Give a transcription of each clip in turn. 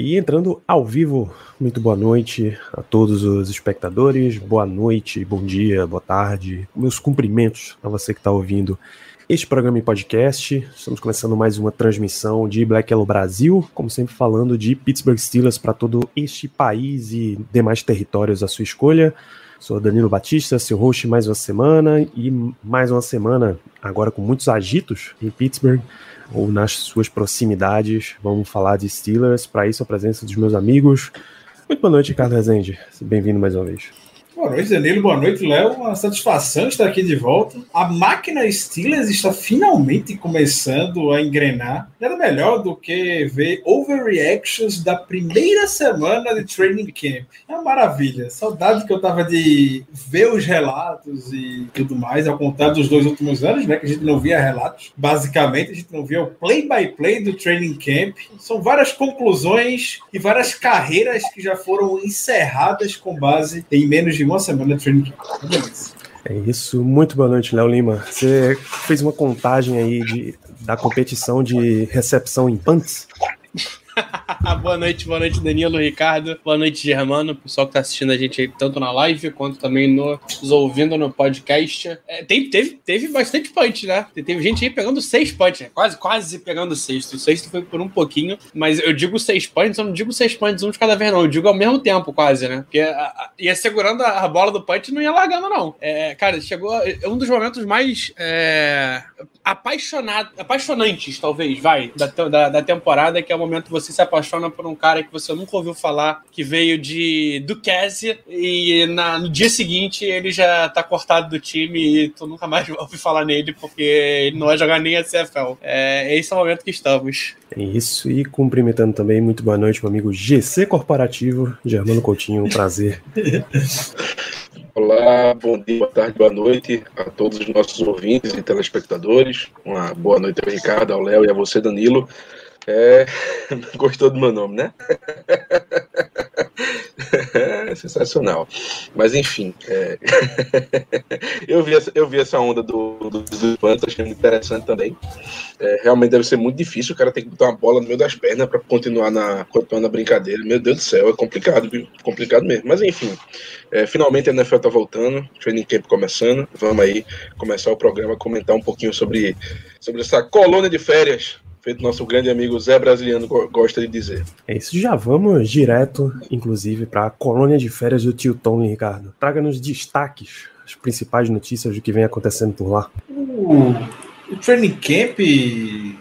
E entrando ao vivo, muito boa noite a todos os espectadores, boa noite, bom dia, boa tarde, meus cumprimentos a você que está ouvindo este programa em podcast. Estamos começando mais uma transmissão de Black Yellow Brasil, como sempre falando de Pittsburgh Steelers para todo este país e demais territórios à sua escolha. Sou Danilo Batista, seu host mais uma semana e mais uma semana agora com muitos agitos em Pittsburgh ou nas suas proximidades. Vamos falar de Steelers. Para isso, a presença dos meus amigos. Muito boa noite, Ricardo Rezende. Bem-vindo mais uma vez. Boa noite, Danilo. Boa noite, Léo. Uma satisfação estar aqui de volta. A máquina Steelers está finalmente começando a engrenar. Nada melhor do que ver overreactions da primeira semana de training camp. É uma maravilha. Saudade que eu tava de ver os relatos e tudo mais, ao contar dos dois últimos anos, né? Que a gente não via relatos. Basicamente, a gente não via o play-by-play do training camp. São várias conclusões e várias carreiras que já foram encerradas com base em menos de uma semana de training. É isso. Muito boa noite, Léo Lima. Você fez uma contagem aí de, da competição de recepção em punts? boa noite, boa noite, Danilo, Ricardo. Boa noite, Germano, pessoal que tá assistindo a gente aí, tanto na live quanto também no, nos ouvindo no podcast. É, tem, teve, teve bastante punch, né? Teve gente aí pegando seis punch, né? quase, quase pegando sexto. O sexto foi por um pouquinho, mas eu digo seis punts, eu não digo seis punts um de cada vez, não. Eu digo ao mesmo tempo, quase, né? Porque a, a, ia segurando a, a, bola do punch e não ia largando, não. É, cara, chegou é um dos momentos mais é, apaixonado, apaixonantes, talvez, vai, da, da, da temporada, que é o momento que você se apaixona por um cara que você nunca ouviu falar, que veio de do Cassie e na, no dia seguinte ele já tá cortado do time e tu nunca mais ouve falar nele porque ele não vai jogar nem a CFL. É, esse é o momento que estamos. É isso, e cumprimentando também, muito boa noite, meu amigo GC Corporativo, Germano Coutinho, um prazer. Olá, bom dia, boa tarde, boa noite a todos os nossos ouvintes e telespectadores. Uma boa noite ao Ricardo, ao Léo e a você, Danilo. É... Gostou do meu nome, né? É sensacional. Mas enfim, é... eu, vi essa, eu vi essa onda do, do, do Pantos, achei muito interessante também. É, realmente deve ser muito difícil, o cara tem que botar uma bola no meio das pernas para continuar na, continuar na brincadeira. Meu Deus do céu, é complicado, viu? complicado mesmo. Mas enfim, é, finalmente a NFL tá voltando, training camp começando. Vamos aí começar o programa, comentar um pouquinho sobre, sobre essa colônia de férias feito nosso grande amigo Zé Brasiliano gosta de dizer. É isso, já vamos direto, inclusive, para a colônia de férias do tio Tom, Ricardo. Traga-nos destaques, as principais notícias do que vem acontecendo por lá. Uh, o training camp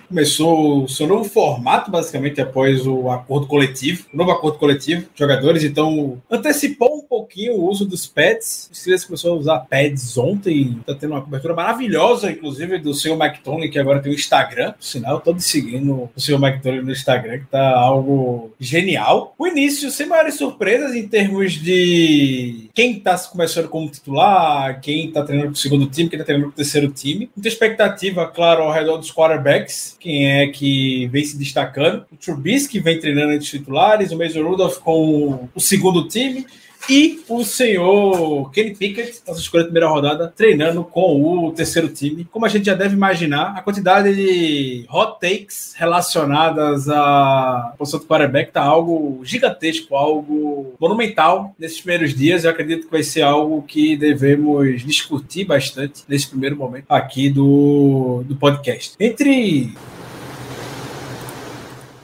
começou o seu novo formato, basicamente, após o acordo coletivo, o novo acordo coletivo. Jogadores, então, antecipou um pouquinho o uso dos pads. O Steelers começou a usar pads ontem, está tendo uma cobertura maravilhosa, inclusive, do seu McToney, que agora tem o Instagram. Por sinal, estou seguindo o seu McToney no Instagram, que está algo genial. O início, sem maiores surpresas em termos de quem está começando como titular, quem está treinando com o segundo time, quem está treinando com o terceiro time. Muita expectativa, claro, ao redor dos quarterbacks quem é que vem se destacando. O Trubisky vem treinando entre os titulares, o Mason Rudolph com o segundo time e o senhor Kenny Pickett, nossa escolha de primeira rodada, treinando com o terceiro time. Como a gente já deve imaginar, a quantidade de hot takes relacionadas à posição do quarterback está algo gigantesco, algo monumental nesses primeiros dias. Eu acredito que vai ser algo que devemos discutir bastante nesse primeiro momento aqui do, do podcast. Entre,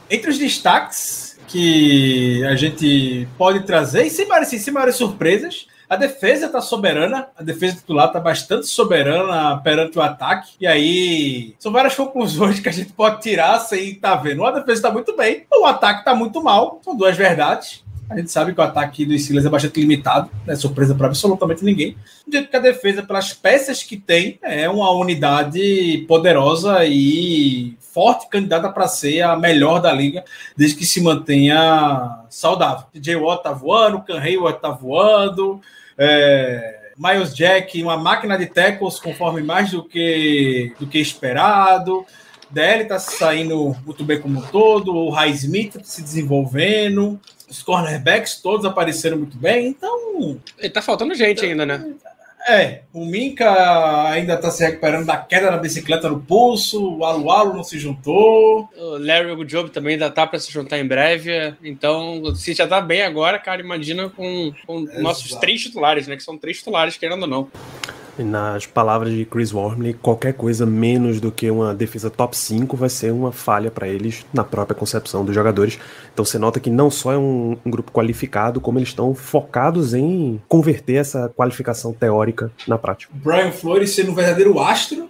entre os destaques que a gente pode trazer, e sem maiores, sem maiores surpresas, a defesa está soberana, a defesa titular está bastante soberana perante o ataque. E aí são várias conclusões que a gente pode tirar sem estar tá vendo. A defesa está muito bem, o ataque está muito mal. São duas verdades. A gente sabe que o ataque do Steelers é bastante limitado, não é surpresa para absolutamente ninguém. Do jeito que a defesa, pelas peças que tem, é uma unidade poderosa e forte candidata para ser a melhor da liga, desde que se mantenha saudável. DJ Watt tá voando, Can Hayward tá voando, é, Miles Jack, uma máquina de tackles conforme mais do que, do que esperado. DL tá saindo muito bem como um todo, o High Smith se desenvolvendo, os cornerbacks todos apareceram muito bem, então. Ele tá faltando gente ainda, né? É, o Minka ainda tá se recuperando da queda da bicicleta no pulso, o Alualo não se juntou. O Larry Job também ainda tá para se juntar em breve. Então, se já tá bem agora, cara, imagina com, com nossos três titulares, né? Que são três titulares, querendo ou não. Nas palavras de Chris Wormley, qualquer coisa menos do que uma defesa top 5 vai ser uma falha para eles na própria concepção dos jogadores. Então você nota que não só é um, um, grupo qualificado, como eles estão focados em converter essa qualificação teórica na prática. Brian Flores sendo um verdadeiro astro,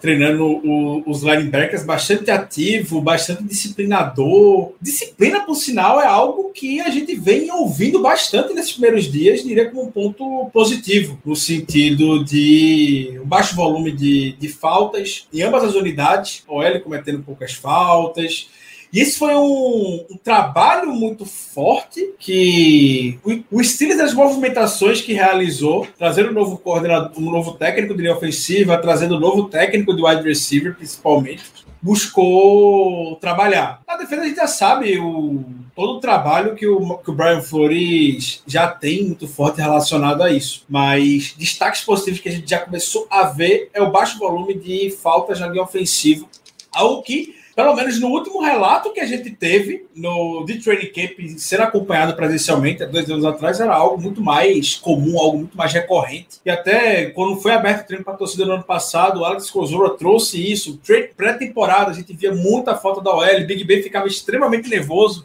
treinando o, os linebackers, bastante ativo, bastante disciplinador. Disciplina, por sinal, é algo que a gente vem ouvindo bastante nesses primeiros dias, diria como um ponto positivo, no sentido de um baixo volume de, de faltas em ambas as unidades, OL cometendo poucas faltas. E esse foi um, um, trabalho muito forte que o, o estilo das movimentações que realizou, trazendo um novo coordenador, um novo técnico de linha ofensiva, trazendo um novo técnico de wide receiver, principalmente, buscou trabalhar. Na defesa a gente já sabe o, todo o trabalho que o, que o Brian Flores já tem muito forte relacionado a isso. Mas destaques positivos que a gente já começou a ver é o baixo volume de faltas na linha ofensiva, algo que pelo menos no último relato que a gente teve no de training camp ser acompanhado presencialmente há dois anos atrás era algo muito mais comum, algo muito mais recorrente. E até quando foi aberto o treino para a torcida no ano passado, o Alex Kozora trouxe isso. Pré-temporada, a gente via muita falta da OL, Big Ben ficava extremamente nervoso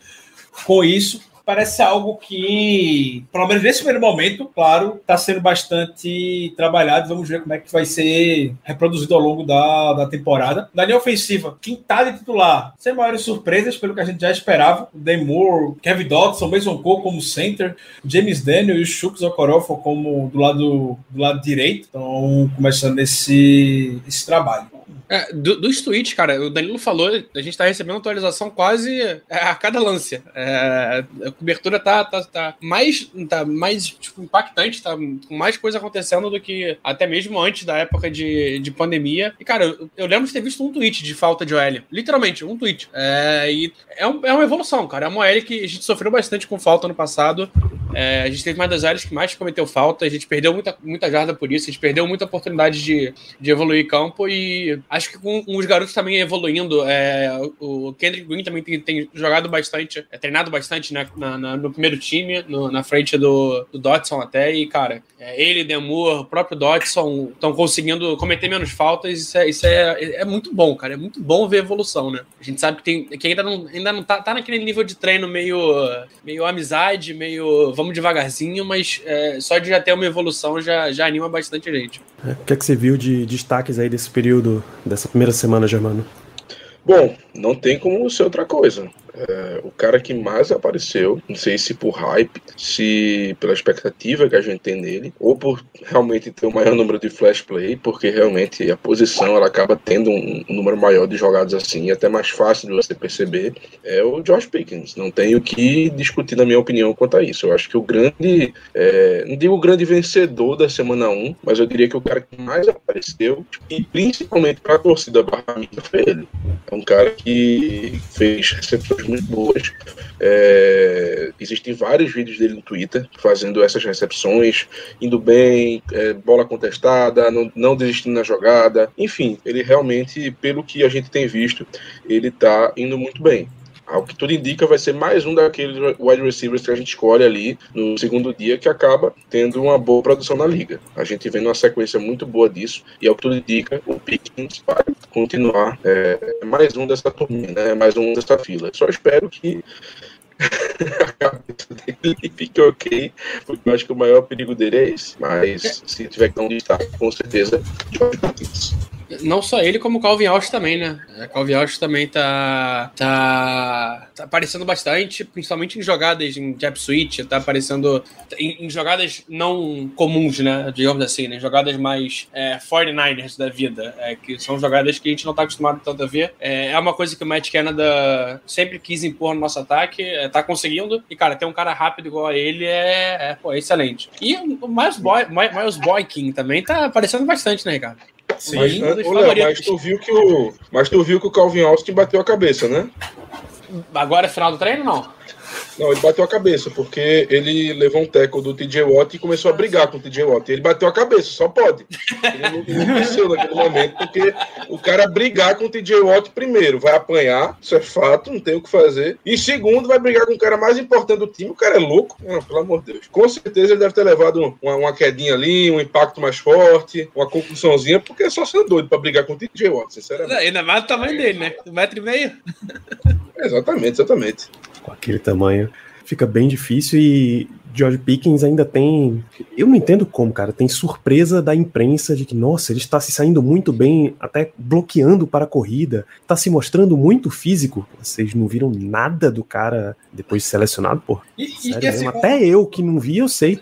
com isso parece algo que, pelo menos nesse primeiro momento, claro, está sendo bastante trabalhado. Vamos ver como é que vai ser reproduzido ao longo da, da temporada. Na linha ofensiva, quem tá de titular, sem maiores surpresas, pelo que a gente já esperava. O Dan Moore, Kevin Dodson, Mason Cole como center, James Daniel e o Chuks Okorofo como do lado, do lado direito. Então, começando esse, esse trabalho. É, do, dos tweets, cara, o Danilo falou, a gente tá recebendo atualização quase é, a cada lance. É, a cobertura tá, tá, tá mais, tá mais tipo, impactante, tá com mais coisa acontecendo do que até mesmo antes da época de, de pandemia. E, cara, eu, eu lembro de ter visto um tweet de falta de OL. Literalmente, um tweet. É, e é, um, é uma evolução, cara. É uma OL que a gente sofreu bastante com falta no passado. É, a gente teve mais das áreas que mais cometeu falta, a gente perdeu muita, muita jarda por isso, a gente perdeu muita oportunidade de, de evoluir campo e acho que com os garotos também evoluindo, é, o Kendrick Green também tem, tem jogado bastante, é, treinado bastante né, na, na, no primeiro time, no, na frente do, do Dotson até, e cara, é, ele, Demur, o próprio Dotson estão conseguindo cometer menos faltas, isso, é, isso é, é muito bom, cara, é muito bom ver evolução, né? A gente sabe que, tem, que ainda não, ainda não tá, tá naquele nível de treino meio, meio amizade, meio vamos devagarzinho, mas é, só de já ter uma evolução já, já anima bastante gente. É, o que, é que você viu de destaques aí desse período, dessa primeira semana, Germano? Bom, não tem como ser outra coisa. É, o cara que mais apareceu, não sei se por hype, se pela expectativa que a gente tem nele, ou por realmente ter o maior número de flash play, porque realmente a posição ela acaba tendo um, um número maior de jogadas assim, até mais fácil de você perceber, é o Josh Pickens. Não tenho que discutir, na minha opinião, quanto a isso. Eu acho que o grande, é, não digo o grande vencedor da semana 1, mas eu diria que o cara que mais apareceu, e principalmente para a torcida barra foi ele. É um cara que fez recepções muito boas. É, existem vários vídeos dele no Twitter fazendo essas recepções, indo bem, é, bola contestada, não, não desistindo na jogada. Enfim, ele realmente, pelo que a gente tem visto, ele está indo muito bem. Ao que tudo indica, vai ser mais um daqueles wide receivers que a gente escolhe ali no segundo dia, que acaba tendo uma boa produção na liga. A gente vem numa sequência muito boa disso, e ao que tudo indica, o Pickens vai continuar é, mais um dessa turminha, né? mais um dessa fila. Só espero que a cabeça dele fique ok, porque eu acho que o maior perigo dele é esse. Mas se tiver que dar um destaque, com certeza, George Pickens. Não só ele, como o Calvin Austin também, né? O Calvin Austin também tá, tá, tá aparecendo bastante, principalmente em jogadas em jab switch, tá aparecendo em, em jogadas não comuns, né? Digamos assim, né? Jogadas mais é, 49ers da vida, é, que são jogadas que a gente não tá acostumado tanto a ver. É, é uma coisa que o Matt Canada sempre quis impor no nosso ataque, é, tá conseguindo. E, cara, ter um cara rápido igual a ele é, é, pô, é excelente. E o Miles, Boy, Miles Boykin também tá aparecendo bastante, né, Ricardo? Sim, mas, Léo, mas tu viu que o, mas tu viu que o Calvin Austin bateu a cabeça, né? Agora é final do treino, não? Não, ele bateu a cabeça, porque ele levou um teco do TJ Watt e começou a brigar com o TJ Watt. Ele bateu a cabeça, só pode. Ele não, venceu naquele momento, porque o cara brigar com o TJ Watt, primeiro, vai apanhar, isso é fato, não tem o que fazer. E segundo, vai brigar com o cara mais importante do time, o cara é louco. Não, pelo amor de Deus. Com certeza ele deve ter levado uma, uma quedinha ali, um impacto mais forte, uma concussãozinha, porque é só sendo doido pra brigar com o TJ Watt, sinceramente. Ainda mais o tamanho dele, né? Um metro e meio. Exatamente, exatamente com aquele tamanho, fica bem difícil e George Pickens ainda tem. Eu não entendo como, cara. Tem surpresa da imprensa de que, nossa, ele está se saindo muito bem, até bloqueando para a corrida, está se mostrando muito físico. Vocês não viram nada do cara depois de selecionado, pô. E, e assim, até eu que não vi, eu sei.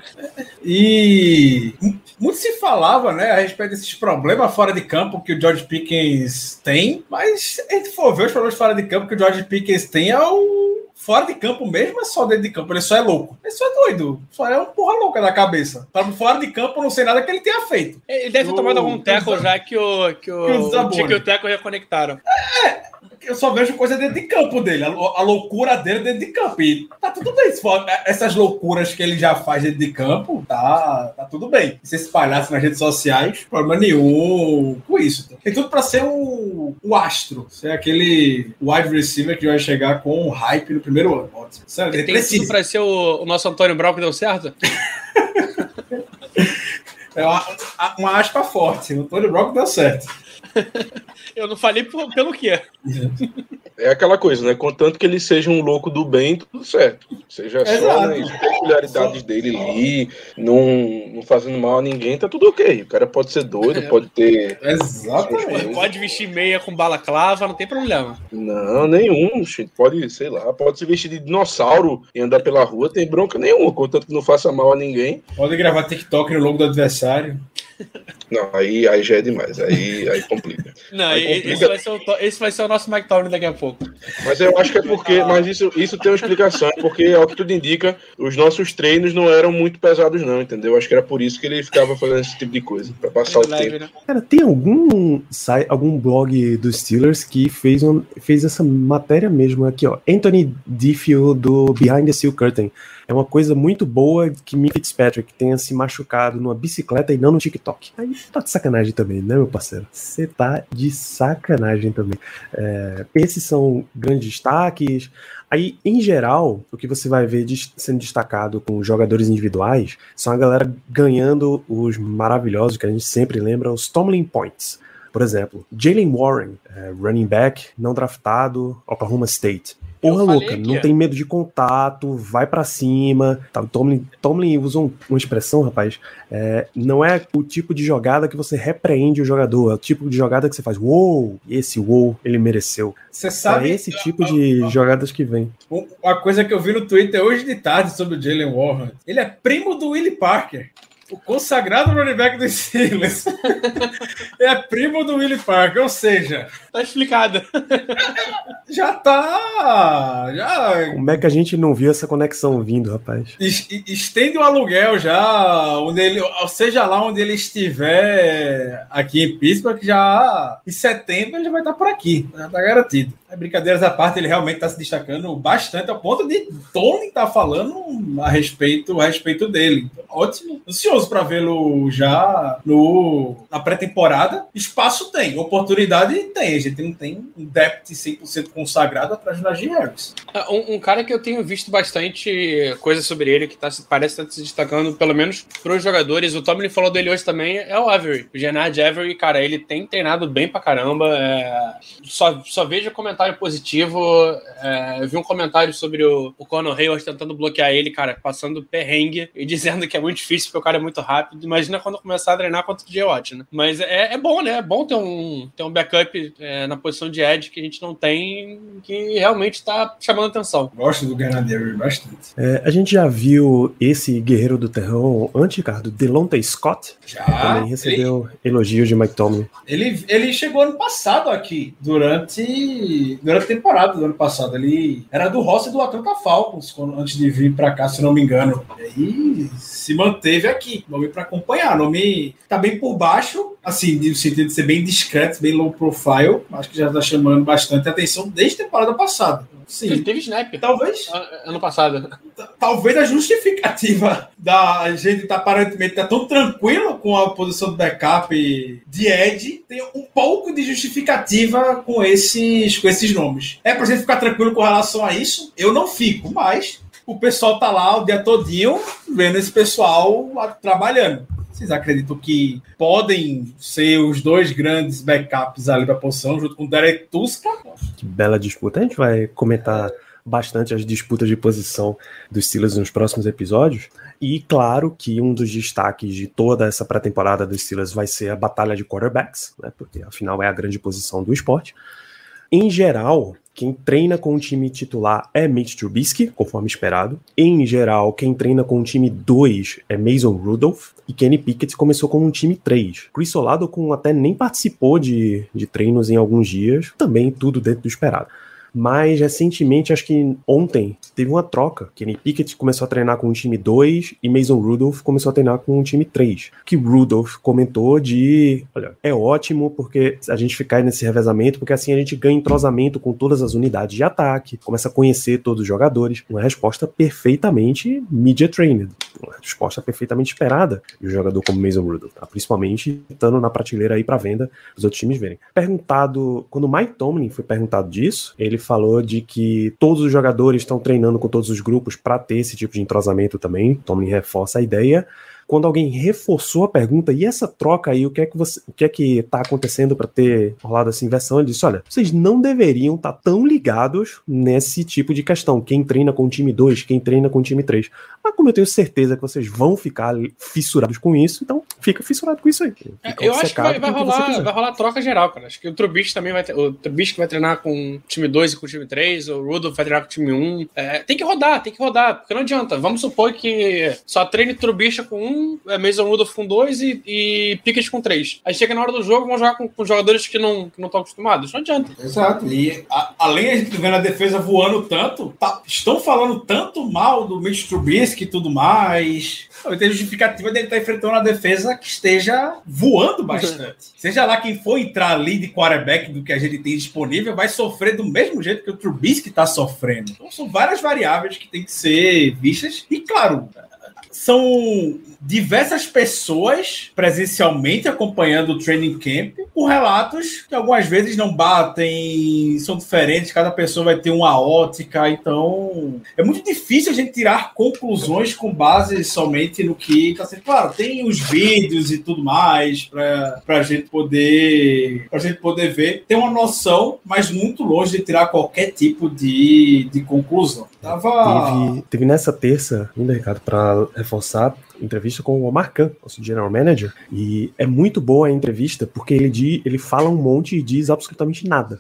E muito se falava, né, a respeito desses problemas fora de campo que o George Pickens tem, mas a gente for ver os problemas fora de campo que o George Pickens tem é o fora de campo mesmo é só dentro de campo, ele só é louco. Ele só é doido. Só é uma porra louca da cabeça. Para fora de campo, não sei nada que ele tenha feito. Ele deve ter tomado algum teco já que o, que o, que o, que o teco reconectaram. É, eu só vejo coisa dentro de campo dele, a, a, loucura dele dentro de campo. E tá tudo bem. É, essas loucuras que ele já faz dentro de campo, tá, tá tudo bem. Se espalhasse nas redes sociais, problema nenhum com isso. Tem tudo pra ser um, um astro. Ser aquele wide receiver que vai chegar com um hype no primeiro ano. Sério, ele tem precisa. tudo pra ser o, o nosso Antônio Brown que deu certo? é uma, uma aspa forte. O Antônio Brown deu certo. Eu não falei por, pelo quê. É aquela coisa, né? Contanto que ele seja um louco do bem, tudo certo. Seja Exato. só né, as peculiaridades só. dele ali, não, não fazendo mal a ninguém, tá tudo ok. O cara pode ser doido, é. pode ter. Exatamente. Pode vestir meia com balaclava, não tem problema. Não, nenhum. Pode, sei lá, pode se vestir de dinossauro e andar pela rua, tem bronca nenhuma, contanto que não faça mal a ninguém. Pode gravar TikTok no logo do adversário. Não, aí, aí já é demais. Aí, aí complica. Não, aí complica. Esse, vai ser o, esse vai ser o nosso Mike Towner daqui a pouco. Mas eu acho que é porque. Mas isso, isso tem uma explicação, é porque, ao que tudo indica, os nossos treinos não eram muito pesados, não, entendeu? Acho que era por isso que ele ficava fazendo esse tipo de coisa, pra passar é o leve, tempo. Né? Cara, tem algum site, algum blog dos Steelers que fez, um, fez essa matéria mesmo aqui, ó. Anthony Diffie do Behind the Steel Curtain. É uma coisa muito boa que Mick Fitzpatrick tenha se machucado numa bicicleta e não no TikTok. Aí tá de sacanagem também, né, meu parceiro? Você tá de sacanagem também. É, esses são grandes destaques. Aí, em geral, o que você vai ver sendo destacado com jogadores individuais são a galera ganhando os maravilhosos que a gente sempre lembra, os Tomlin Points. Por exemplo, Jalen Warren, é, running back, não draftado, Oklahoma State. Porra louca, não tem medo de contato, vai para cima. Tá, Tomlin, Tomlin usou uma expressão, rapaz. É, não é o tipo de jogada que você repreende o jogador, é o tipo de jogada que você faz, uou, esse uou, ele mereceu. Você sabe. É esse tipo de jogadas que vem. Uma coisa que eu vi no Twitter hoje de tarde sobre o Jalen Warren. Ele é primo do Willie Parker. O consagrado running back dos Steelers é primo do Willie Parker, ou seja... Tá explicado. Já tá... Já... Como é que a gente não viu essa conexão vindo, rapaz? Estende o aluguel já, onde ele, seja lá onde ele estiver aqui em Pittsburgh, já em setembro ele já vai estar por aqui, já tá garantido. Brincadeiras à parte, ele realmente está se destacando bastante, ao ponto de Tony estar tá falando a respeito, a respeito dele. Ótimo, ansioso para vê-lo já no, na pré-temporada. Espaço tem, oportunidade tem. A gente não tem um depth 100% consagrado atrás do Najee Harris. Ah, um, um, cara que eu tenho visto bastante coisa sobre ele, que tá, parece estar tá se destacando, pelo menos para os jogadores. O Tomlin falou dele hoje também, é o Avery. O Genard Avery, cara, ele tem treinado bem pra caramba. É... Só, só vejo comentários comentário positivo. É, eu vi um comentário sobre o, o Conor Hayward tentando bloquear ele, cara, passando perrengue e dizendo que é muito difícil porque o cara é muito rápido. Imagina quando começar a treinar contra o J-Watt, né? Mas é, é bom, né? É bom ter um, ter um backup é, na posição de Edge que a gente não tem, que realmente tá chamando atenção. Gosto do Ganadeiro bastante. É, a gente já viu esse guerreiro do terrão antes, Ricardo, Delonte Scott, Já. também recebeu elogios de Mike Tomlin. Ele, ele chegou ano passado aqui, durante, durante a temporada do ano passado. Ele era do roster do Atlanta Falcons, quando- antes de vir pra cá, se não me engano. E aí se manteve aqui, nome pra acompanhar. Nome tá bem por baixo, assim, no sentido de ser bem discreto, bem low profile. Acho que já tá chamando bastante atenção desde a temporada passada. Ele Sim. teve snap Talvez ano passado. talvez a justificativa da gente tá aparentemente tá tão tranquilo com a posição do backup de Ed tenha um pouco de justificativa com esses, com esses nomes. É pra gente ficar tranquilo com relação a isso? Eu não fico, mas o pessoal tá lá o dia todinho vendo esse pessoal trabalhando. Vocês acreditam que podem ser os dois grandes backups ali pra posição, junto com o Derek Tuska? Que bela disputa. A gente vai comentar bastante as disputas de posição dos Steelers nos próximos episódios. E claro que um dos destaques de toda essa pré-temporada dos Steelers vai ser a batalha de quarterbacks, né? Porque afinal é a grande posição do esporte. Em geral, quem treina com o time titular é Mitch Trubisky, conforme esperado. Em geral, quem treina com o time 2 é Mason Rudolph. E Kenny Pickett começou com um time 3. Chris Olado até nem participou de, de treinos em alguns dias. Também tudo dentro do esperado. Mas recentemente, acho que ontem, teve uma troca. Kenny Pickett começou a treinar com o time 2 e Mason Rudolph começou a treinar com o time 3. Que Rudolph comentou de: olha, é ótimo porque a gente ficar nesse revezamento, porque assim a gente ganha entrosamento com todas as unidades de ataque, começa a conhecer todos os jogadores. Uma resposta perfeitamente media trained. Uma resposta perfeitamente esperada de um jogador como Mason Rudolph, tá? principalmente estando na prateleira aí para venda os outros times verem. Perguntado, quando o Mike Tomlin foi perguntado disso, ele falou de que todos os jogadores estão treinando com todos os grupos para ter esse tipo de entrosamento também. Tomlin reforça a ideia. Quando alguém reforçou a pergunta, e essa troca aí, o que é que você, o que é que tá acontecendo para ter rolado essa inversão? Ele disse: olha, vocês não deveriam estar tão ligados nesse tipo de questão. Quem treina com o time 2, quem treina com o time 3. Mas como eu tenho certeza que vocês vão ficar fissurados com isso, então fica fissurado com isso aí. É, eu acho que vai, vai rolar, quiser. vai rolar troca geral, cara. Acho que o Trubisky também vai ter, o Trubisky vai treinar com o time 2 e com o time 3, o Rudolph vai treinar com o time 1. É, tem que rodar, tem que rodar, porque não adianta. Vamos supor que só treine Trubisky com um, é, Mason Rudolph com dois e, e Pickett com três. Aí chega na hora do jogo, vão jogar com, com jogadores que não que não estão acostumados. Não adianta. Exato. E a- além de a gente vendo a defesa voando tanto, tá- estão falando tanto mal do Mitch Trubisky e tudo mais. Talvez tenha justificativa dele estar enfrentando uma defesa que esteja voando bastante. Seja lá quem for entrar ali de quarterback do que a gente tem disponível, vai sofrer do mesmo jeito que o Trubisky está sofrendo. Então são várias variáveis que têm que ser vistas. E claro, são diversas pessoas presencialmente acompanhando o training camp, com relatos que algumas vezes não batem, são diferentes, cada pessoa vai ter uma ótica, então é muito difícil a gente tirar conclusões com base somente no que está sendo. Claro, tem os vídeos e tudo mais para a gente poder pra gente poder ver, ter uma noção, mas muito longe de tirar qualquer tipo de, de conclusão. Tava. Teve, teve nessa terça, ainda, Ricardo, para reforçar, entrevista com o Omar Khan, nosso general manager, e é muito boa a entrevista porque ele, di- ele fala um monte e diz absolutamente nada.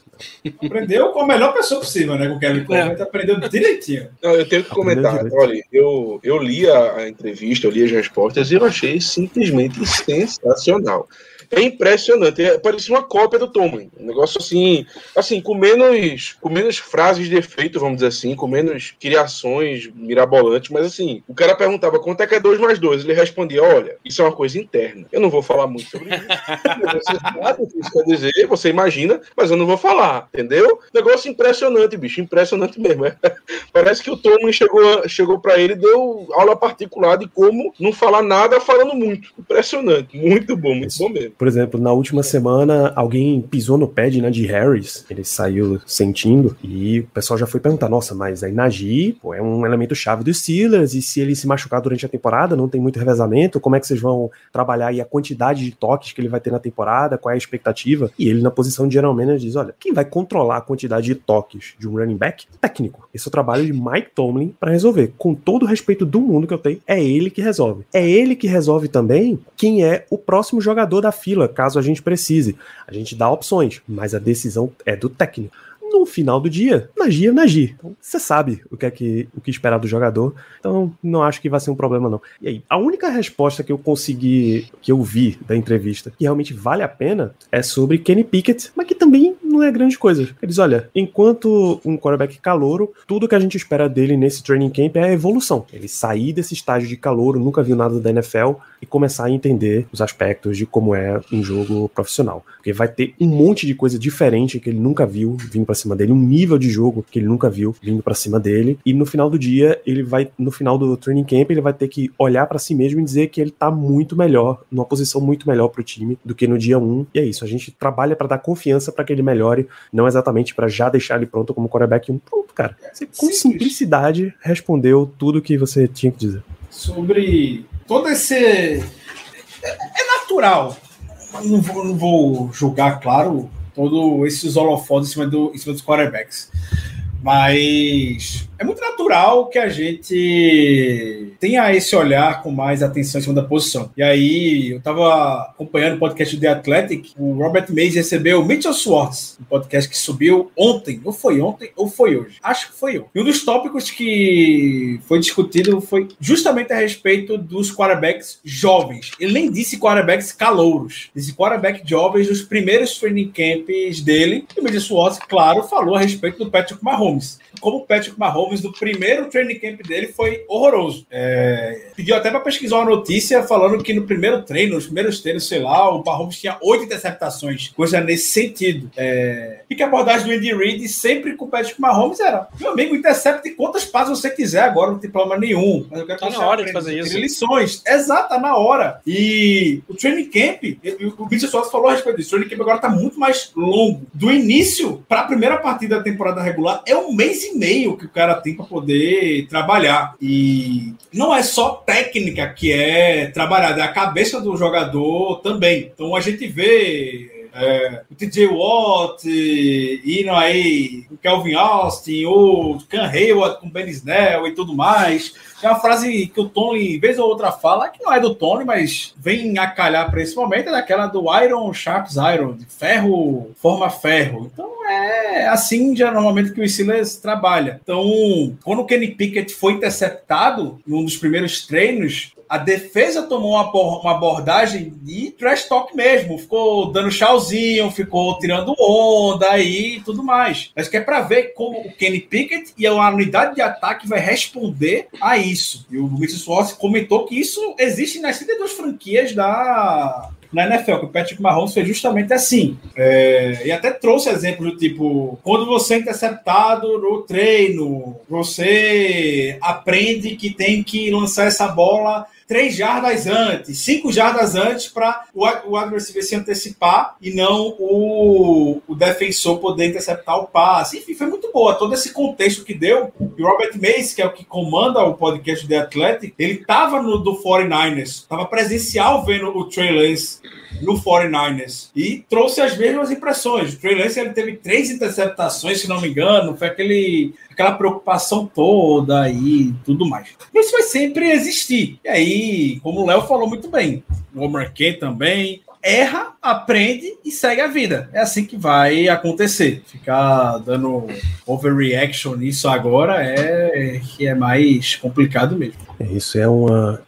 Aprendeu com a melhor pessoa possível, né? Com o Kevin Coleman, aprendeu direitinho. Não, eu tenho que Aprendeu comentar. direito. Olha, eu, eu li a, a entrevista, eu li as respostas e eu achei simplesmente sensacional. É impressionante, é, parecia uma cópia do Tomlin. Um negócio assim, assim, com menos, com menos frases de efeito, vamos dizer assim, com menos criações mirabolantes, mas assim, o cara perguntava quanto é que é 2 mais 2, ele respondia, olha, isso é uma coisa interna. Eu não vou falar muito sobre isso. Você sabe o que isso quer dizer, você imagina, mas eu não vou falar, entendeu? Negócio impressionante, bicho, impressionante mesmo. é. Parece que o Tomlin chegou, chegou para ele e deu aula particular de como não falar nada falando muito. Impressionante, muito bom, muito bom mesmo. Por exemplo, na última semana, alguém pisou no pé de Harris, ele saiu sentindo, e o pessoal já foi perguntar: nossa, mas aí Najee é um elemento chave dos Steelers, e se ele se machucar durante a temporada, não tem muito revezamento, como é que vocês vão trabalhar aí a quantidade de toques que ele vai ter na temporada, qual é a expectativa? E ele, na posição de general manager, diz: olha, quem vai controlar a quantidade de toques de um running back? Técnico. Esse é o trabalho de Mike Tomlin para resolver. Com todo o respeito do mundo que eu tenho, é ele que resolve. É ele que resolve também quem é o próximo jogador da fila, caso a gente precise. A gente dá opções, mas a decisão é do técnico no final do dia, magia é magia. Então, você sabe o que é que o que esperar do jogador. Então, não acho que vai ser um problema não. E aí, a única resposta que eu consegui, que eu vi da entrevista, que realmente vale a pena, é sobre Kenny Pickett, mas que também não é grande coisa. Ele diz, olha, enquanto um quarterback calouro, tudo que a gente espera dele nesse training camp é a evolução. Ele sair desse estágio de calouro, nunca viu nada da NFL e começar a entender os aspectos de como é um jogo profissional. Porque vai ter um monte de coisa diferente que ele nunca viu vindo para cima dele, um nível de jogo que ele nunca viu vindo para cima dele. E no final do dia, ele vai, no final do training camp, ele vai ter que olhar para si mesmo e dizer que ele tá muito melhor, numa posição muito melhor pro time do que no dia 1. E é isso, a gente trabalha para dar confiança para que ele melhore, não exatamente para já deixar ele pronto como quarterback 1. Pronto, cara. Você com Simples. simplicidade respondeu tudo que você tinha que dizer. sobre todo esse. É é natural. Não vou, não vou julgar, claro, todos esses holofotes em cima, do, em cima dos quarterbacks. Mas é muito natural que a gente tenha esse olhar com mais atenção em cima da posição. E aí, eu estava acompanhando o podcast do The Athletic, o Robert Mays recebeu o Mitchell Schwartz, um podcast que subiu ontem, ou foi ontem, ou foi hoje. Acho que foi hoje. E um dos tópicos que foi discutido foi justamente a respeito dos quarterbacks jovens. Ele nem disse quarterbacks calouros, disse quarterback jovens dos primeiros training camps dele. E o Mitchell Schwartz, claro, falou a respeito do Patrick Mahomes. Como o Patrick Mahomes, do primeiro training camp dele, foi horroroso. É, pediu até para pesquisar uma notícia falando que no primeiro treino, nos primeiros treinos, sei lá, o Mahomes tinha oito interceptações, coisa nesse sentido. É, e que a abordagem do Andy Reid sempre com o Patrick Mahomes era: meu amigo, intercepte quantas passes você quiser agora, não tem problema nenhum. Mas eu quero Tá na hora de fazer isso. lições. Exato, tá na hora. E o training camp, o Mitchell Schwartz falou a respeito disso. O training camp agora tá muito mais longo. Do início para a primeira partida da temporada regular é um mês e meio que o cara tem para poder trabalhar. E não é só técnica que é trabalhada, é a cabeça do jogador também. Então a gente vê é, o TJ Watt indo aí, o Kelvin Austin, o Can Hayward com Ben Snell e tudo mais. É uma frase que o Tony, vez ou outra, fala, que não é do Tony, mas vem a calhar para esse momento, é daquela do Iron Sharps Iron, de ferro forma ferro. Então é assim já normalmente que o Steelers trabalha. Então, quando o Kenny Pickett foi interceptado num dos primeiros treinos, a defesa tomou uma, uma abordagem de trash talk mesmo. Ficou dando chauzinho, ficou tirando onda e tudo mais. Mas que é para ver como o Kenny Pickett e a unidade de ataque vai responder a isso. E o Mitchell Schwartz comentou que isso existe nas 32 franquias da, na NFL, que o Patrick Mahomes fez justamente assim. É, e até trouxe exemplos do tipo, quando você é interceptado no treino, você aprende que tem que lançar essa bola três jardas antes, cinco jardas antes para o, o adversário se antecipar e não o, o defensor poder interceptar o passe. Enfim, foi muito boa todo esse contexto que deu. E o Robert Mays, que é o que comanda o podcast The Athletic, ele estava no do 49ers, estava presencial vendo o Trey Lance no 49ers e trouxe as mesmas impressões. O Trey Lance ele teve três interceptações, se não me engano, foi aquele, aquela preocupação toda e tudo mais. Isso vai sempre existir. E aí, como o Léo falou muito bem, o Kane também erra, aprende e segue a vida. É assim que vai acontecer. Ficar dando overreaction nisso agora é que é mais complicado mesmo. É, isso é uma.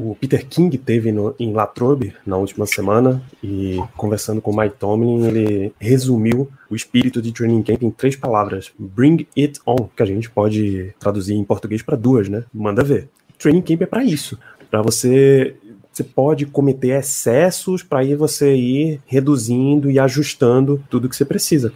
O Peter King teve no, em Latrobe na última semana e conversando com o Mike Tomlin, ele resumiu o espírito de training camp em três palavras: Bring it on, que a gente pode traduzir em português para duas, né? Manda ver. Training camp é para isso, para você você pode cometer excessos para aí você ir reduzindo e ajustando tudo que você precisa.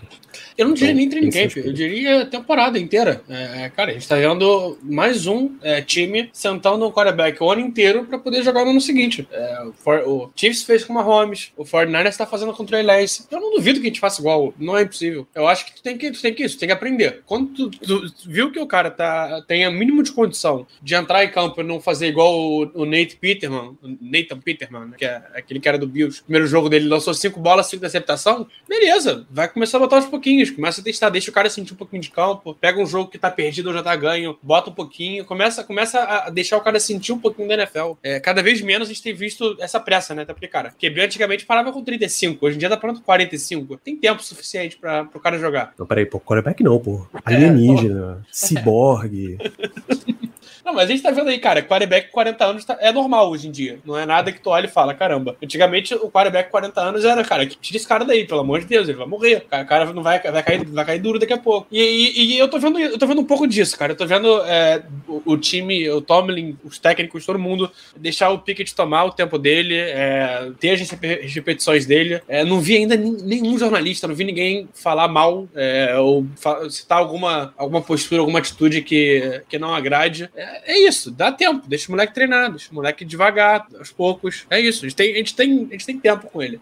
Eu não diria Então, nem training esse é camp, eu diria temporada inteira. É, é, cara, a gente tá vendo mais um é, time sentando o quarterback o ano inteiro pra poder jogar no ano seguinte. É, o, For- o Chiefs fez com o Mahomes, o 49ers tá fazendo com o Lance. Eu não duvido que a gente faça igual, não é impossível. Eu acho que tu tem que, tu tem que isso, tu tem que aprender. Quando tu, tu viu que o cara tá, tem o mínimo de condição de entrar em campo e não fazer igual o, o Nate Peterman, Nathan Peterman, né, que é aquele cara do Bills, primeiro jogo dele lançou cinco bolas, cinco interceptação, beleza, vai começar a botar aos pouquinhos, começa a testar, deixa o cara sentir um pouquinho de campo, pega um jogo que tá perdido ou já tá ganho, bota um pouquinho, começa, começa a deixar o cara sentir um pouquinho da NFL. É, cada vez menos a gente tem visto essa pressa, né? Até porque, cara, QB antigamente parava com 35, hoje em dia tá com 45. Tem tempo suficiente para pro cara jogar. Não, peraí, pô, quarterback não, pô. É, Alienígena, ciborgue. Não, mas a gente tá vendo aí, cara, quarterback com 40 anos tá- é normal hoje em dia. Não é nada que tu olha e fala, caramba. Antigamente, o quarterback com 40 anos era, cara, tira esse cara daí, pelo amor de Deus, ele vai morrer. O cara- não vai, vai, cair, vai cair duro daqui a pouco. E, e- e eu tô vendo, eu tô vendo um pouco disso, cara. Eu tô vendo é, o, o time, o Tomlin, os técnicos, todo mundo deixar o Pickett tomar o tempo dele, é, ter as rep- as repetições dele. É, não vi ainda nenhum jornalista, não vi ninguém falar mal é, ou citar alguma, alguma postura, alguma atitude que, que não agrade. É, é isso, dá tempo, deixa o moleque treinar, deixa o moleque devagar, aos poucos. É isso, a gente tem, a gente tem, a gente tem tempo com ele.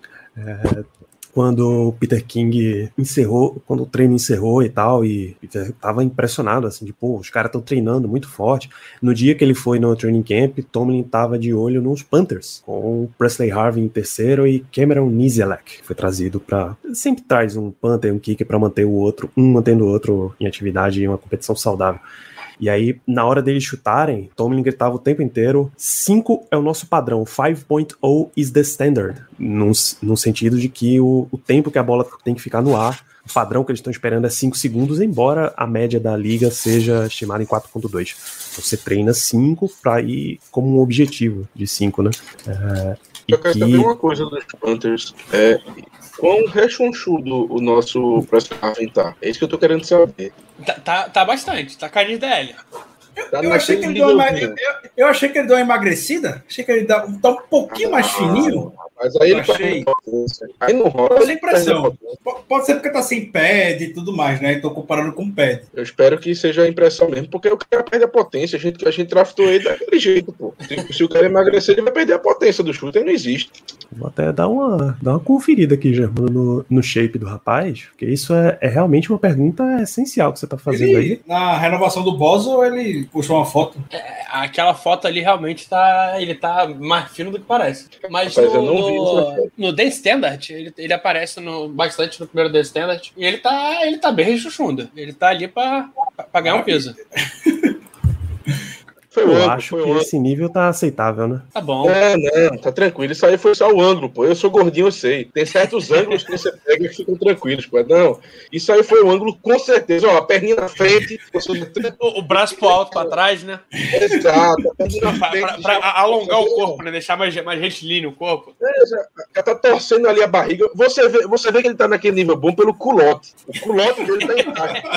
quando o Peter King encerrou, quando o treino encerrou e tal, e Peter tava impressionado, assim, de, pô, os caras estão treinando muito forte. No dia que ele foi no training camp, Tomlin tava de olho nos Panthers, com Presley Harvey em terceiro e Cameron Nizielek, que foi trazido para Sempre traz um Panther, um kicker para manter o outro, um mantendo o outro em atividade e uma competição saudável. E aí, na hora deles chutarem, Tomlin gritava o tempo inteiro: 5 é o nosso padrão, 5.0 is the standard. Num, sentido de que o, o tempo que a bola tem que ficar no ar, o padrão que eles estão esperando é 5 segundos, embora a média da liga seja estimada em 4.2. Então você treina 5 para ir como um objetivo de 5, né? É, e Eu quero que- saber uma coisa dos Panthers. É, quão rechonchudo o nosso Preston Harvin tá? É isso que eu tô querendo saber. Tá, tá, tá bastante, tá caindo DL. Tá Eu achei, que ele deu uma, eu, eu- eu achei que ele deu uma emagrecida. Achei que ele dá, tá um pouquinho mais fininho. Mas aí ele Eu achei. Aí não rola. É ele impressão. Pode ser porque tá sem pad e tudo mais, né? Tô comparando com pad. Eu espero que seja a impressão mesmo, porque o cara perde a potência. A gente, a gente draftou ele daquele jeito, pô. Se, se o cara emagrecer, ele vai perder a potência do chute, aí não existe. Vou até dar uma, dar uma conferida aqui, Germano, no, no shape do rapaz, porque isso é, é realmente uma pergunta essencial que você tá fazendo aí. Ele, na renovação do Bozo, ele puxou uma foto. É, Aquela foto ali realmente tá. Ele tá mais fino do que parece. Mas Rapaz, no, no, no The Standard, ele, ele aparece no, bastante no primeiro The Standard. E ele tá, ele tá bem rechuchunda. Ele tá ali pra, pra, pra ganhar um peso. Foi o Eu ângulo, acho foi que ângulo. esse nível tá aceitável, né? Tá bom. É, não, tá tranquilo. Isso aí foi só o ângulo, pô. Eu sou gordinho, eu sei. Tem certos ângulos que você pega que ficam tranquilos, pô. Não, isso aí foi o ângulo com certeza. Ó, a perninha na frente, O, o braço pro alto pra trás, né? exato. Pra, pra- pra já- alongar o corpo, né? Deixar mais, mais retilíneo o corpo. É, já, já tá torcendo ali a barriga. Você vê, você vê que ele tá naquele nível bom pelo culote. O culote dele tá intacto.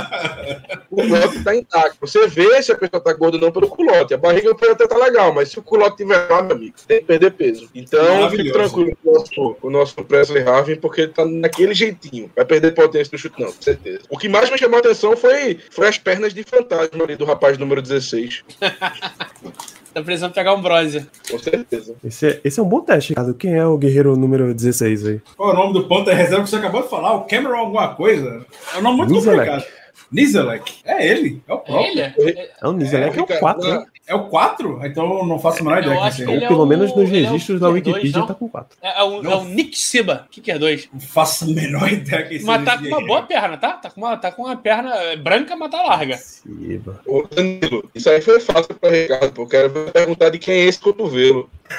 O culote tá intacto. Você vê se a pessoa tá gorda ou não pelo culote. A barriga pode até tá legal, mas se o culote tiver lá, meu amigo, tem que perder peso. Então, fique tranquilo com o nosso, com o nosso Presley Harvin, porque ele tá naquele jeitinho. Vai perder potência no chute, não, com certeza. O que mais me chamou a atenção foi, foi as pernas de fantasma ali do rapaz número 16. Tá precisando pegar um bronze. Com certeza. Esse é, esse é um bom teste, Ricardo. Quem é o guerreiro número 16 aí? Qual é o nome do ponto da reserva que você acabou de falar? O Cameron alguma coisa? É um nome muito complicado. Nizelek. É ele. É o É próprio. ele? É o Nizelec, é, o Ricardo, 4, na- né? É o 4? Então eu não faço a menor ideia. acho que Ou ele é pelo o- menos nos é o registros da dois, Wikipedia não? tá com 4. É, é o, é o Nick Siba. O que, que é dois? Não faço a menor ideia quem Mas tá com uma boa perna, tá? Tá com uma, tá com uma perna é, branca, mas tá larga. Siba. Ô, Danilo, isso aí foi fácil pra Ricardo, pô. Eu quero perguntar de quem é esse cotovelo.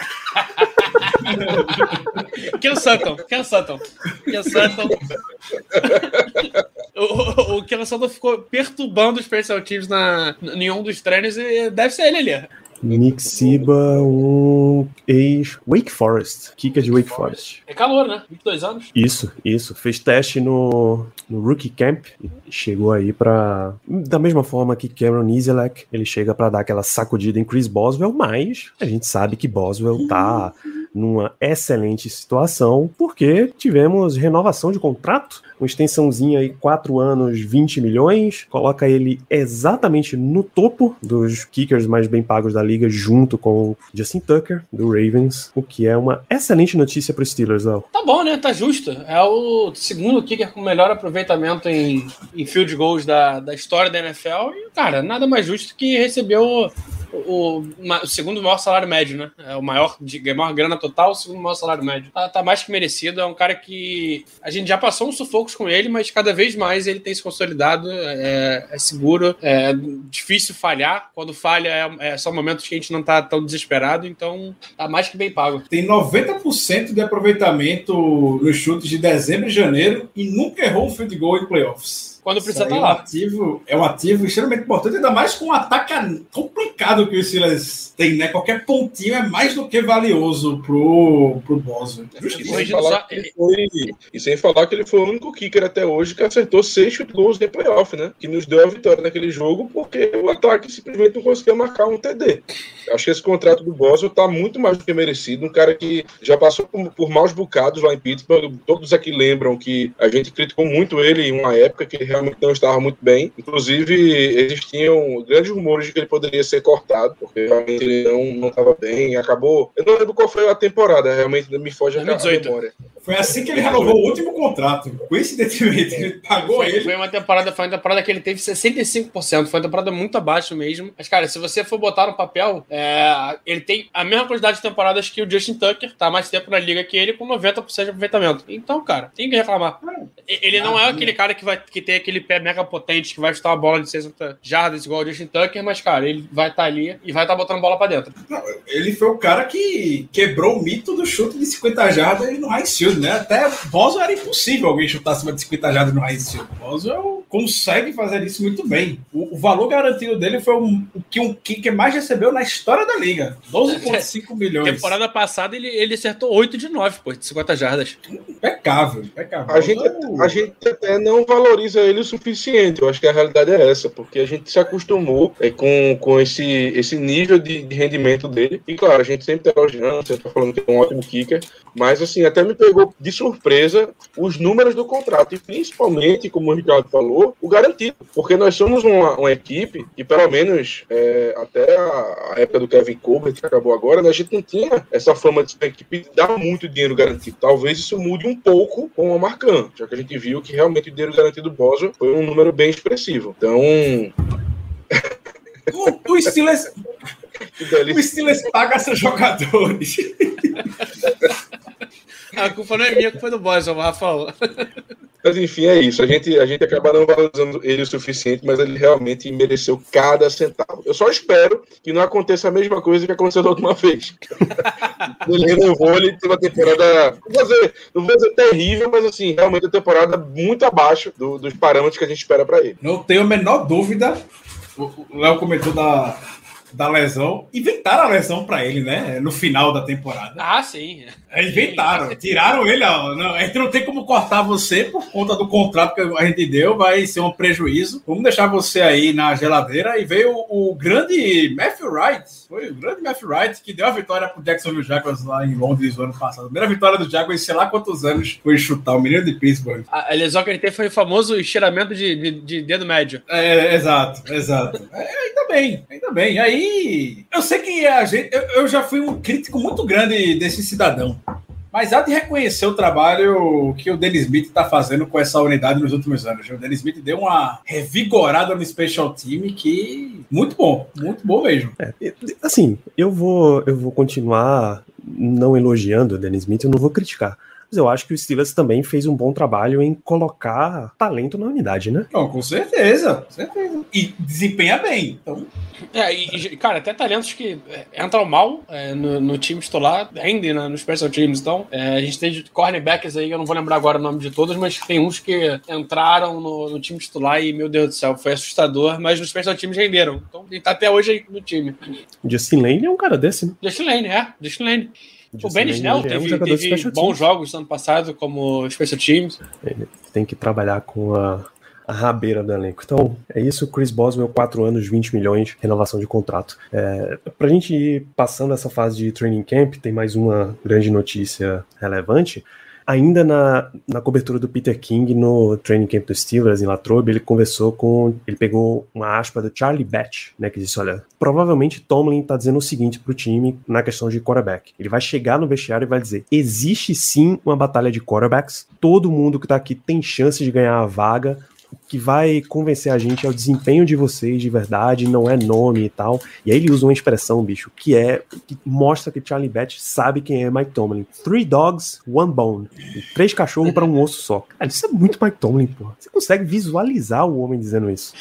Ken Sutton, Ken Sutton. Ken Sutton. o, o, o Sutton ficou perturbando os special teams na, em um dos treinos e deve ser ele ali. Nick Siba, um ex-Wake Forest. Kicker de Wake Forest. É calor, né? 22 anos. Isso, isso. Fez teste no, no Rookie Camp e chegou aí pra. Da mesma forma que Cameron Iselak, ele chega pra dar aquela sacudida em Chris Boswell, mas a gente sabe que Boswell tá numa excelente situação, porque tivemos renovação de contrato, uma extensãozinha aí, 4 anos, 20 milhões, coloca ele exatamente no topo dos kickers mais bem pagos da liga, junto com Justin Tucker, do Ravens, o que é uma excelente notícia para os Steelers, Léo. Tá bom, né? Tá justo. É o segundo kicker com melhor aproveitamento em, em field goals da, da história da NFL. E, cara, nada mais justo que recebeu o, o, segundo maior salário médio, né? É o maior, de, maior grana total, o segundo maior salário médio. Tá, tá, mais que merecido. É um cara que a gente já passou uns sufocos com ele, mas cada vez mais ele tem se consolidado. É, é seguro, é difícil falhar. Quando falha, é, é só momentos que a gente não tá tão desesperado. Então, tá mais que bem pago. Tem 90% de aproveitamento nos chutes de dezembro e janeiro e nunca errou um field goal em playoffs. Quando precisa estar tá lá. É um, ativo, é um ativo extremamente importante, ainda mais com um ataque complicado que o Steelers tem, né? Qualquer pontinho é mais do que valioso pro, pro Boswell. E sem, falar que ele foi, e sem falar que ele foi o único kicker até hoje que acertou seis goals de playoff, né? Que nos deu a vitória naquele jogo, porque o ataque simplesmente não conseguia marcar um TD. Acho que esse contrato do Boswell tá muito mais do que merecido. Um cara que já passou por, por maus bocados lá em Pittsburgh. Todos aqui lembram que a gente criticou muito ele em uma época que realmente não estava muito bem. Inclusive, existiam grandes rumores de que ele poderia ser cortado, porque realmente ele não estava bem. Acabou. Eu não lembro qual foi a temporada, realmente me foge a 2018. memória. Foi assim que ele renovou o último contrato. Coincidentemente, ele pagou foi, ele. Foi uma temporada, foi uma temporada que ele teve 65%. Foi uma temporada muito abaixo mesmo. Mas, cara, se você for botar no papel, é, ele tem a mesma quantidade de temporadas que o Justin Tucker, tá mais tempo na liga que ele, com 90% de aproveitamento. Então, cara, tem que reclamar. Ele não é aquele cara que, vai, que tem aquele pé mega potente que vai chutar uma bola de 60 jardas igual o Justin Tucker, mas, cara, ele vai estar tá ali e vai estar tá botando bola pra dentro. Não, ele foi o cara que quebrou o mito do chute de 50 jardas no high shield, né? Até Boswell era impossível alguém chutar acima de 50 jardas no high shield. Boswell consegue fazer isso muito bem. O, o valor garantido dele foi um, o que um kicker mais recebeu na história da liga. 12,5 milhões. Temporada passada ele, ele acertou 8 de 9, pô, de 50 jardas. Impecável, impecável. A gente, a gente até não valoriza ele o suficiente. Eu acho que a realidade é essa, porque a gente se acostumou é, com, com esse, esse nível de, de rendimento dele. E claro, a gente sempre tá elogiando, você tá falando que é um ótimo kicker, mas assim, até me pegou de surpresa os números do contrato, e principalmente, como o Ricardo falou, o garantido. Porque nós somos uma, uma equipe, e pelo menos é, até a, época do Kevin Colbert, que acabou agora, né, a gente não tinha essa fama de ser uma equipe de dar muito dinheiro garantido. Talvez isso mude um pouco com o Marcan, já que a gente viu que realmente o dinheiro garantido do Boswell foi um número bem expressivo. Então. O, o Steelers. O Steelers paga seus jogadores. A culpa não é minha, a culpa é do Boswell, Rafael. Mas enfim, é isso. A gente, a gente acaba não valorizando ele o suficiente, mas ele realmente mereceu cada centavo. Eu só espero que não aconteça a mesma coisa que aconteceu da última vez. ele renovou, ele teve uma temporada. Não vou, dizer, não vou dizer terrível, mas assim, realmente uma temporada muito abaixo do, dos parâmetros que a gente espera para ele. Não tenho a menor dúvida. O Léo comentou da, da lesão. Inventaram a lesão para ele, né? No final da temporada. Ah, sim. É, inventaram. Tiraram ele. Ó. Não, a gente não tem como cortar você por conta do contrato que a gente deu. Vai ser um prejuízo. Vamos deixar você aí na geladeira. E veio o, o grande Matthew Wright. Foi o grande Matthew Wright que deu a vitória pro Jacksonville Jaguars lá em Londres no ano passado. A primeira vitória do Jaguars, sei lá quantos anos foi chutar. O menino de Pittsburgh. A, a lesão que ele teve foi o famoso estiramento de, de, de dedo médio. É, exato, exato. É, ainda bem, ainda bem. Aí eu sei que a gente. Eu, eu, já fui um crítico muito grande desse cidadão. Mas há de reconhecer o trabalho que o Dennis Smith está fazendo com essa unidade nos últimos anos. O Dennis Smith deu uma revigorada no Special Team que muito bom, muito bom mesmo. É, assim, eu vou, eu vou continuar não elogiando o Dennis Smith, eu não vou criticar mas eu acho que o Steelers também fez um bom trabalho em colocar talento na unidade, né? Não, com certeza, com certeza. E desempenha bem. Então... É, e, cara, até talentos que é, entram mal é, no, no, time titular, rendem né, nos special teams. Então, é, a gente tem cornerbacks aí, eu não vou lembrar agora o nome de todos, mas tem uns que entraram no, no time titular e, meu Deus do céu, foi assustador, mas nos special teams renderam. Então, ele tá até hoje aí no time. Justin Lane é um cara desse, né? Justin Lane, é. Justin Lane. O Ben Snell teve, é um teve bons jogos no ano passado como Special Teams. Ele tem que trabalhar com a, a rabeira do elenco. Então, é isso. Chris Boswell, 4 anos, 20 milhões, renovação de contrato. É, pra gente ir passando essa fase de training camp, tem mais uma grande notícia relevante. Ainda na, na cobertura do Peter King no training camp dos Steelers em Latrobe, ele conversou com. Ele pegou uma aspa do Charlie Batch, né? Que disse: Olha, provavelmente Tomlin tá dizendo o seguinte pro time na questão de quarterback. Ele vai chegar no vestiário e vai dizer: existe sim uma batalha de quarterbacks, todo mundo que tá aqui tem chance de ganhar a vaga que vai convencer a gente é o desempenho de vocês de verdade, não é nome e tal. E aí ele usa uma expressão, bicho, que é que mostra que Charlie Batch sabe quem é Mike Tomlin. Three dogs, one bone. Três cachorros para um osso só. Cara, isso é muito Mike Tomlin, pô. Você consegue visualizar o homem dizendo isso.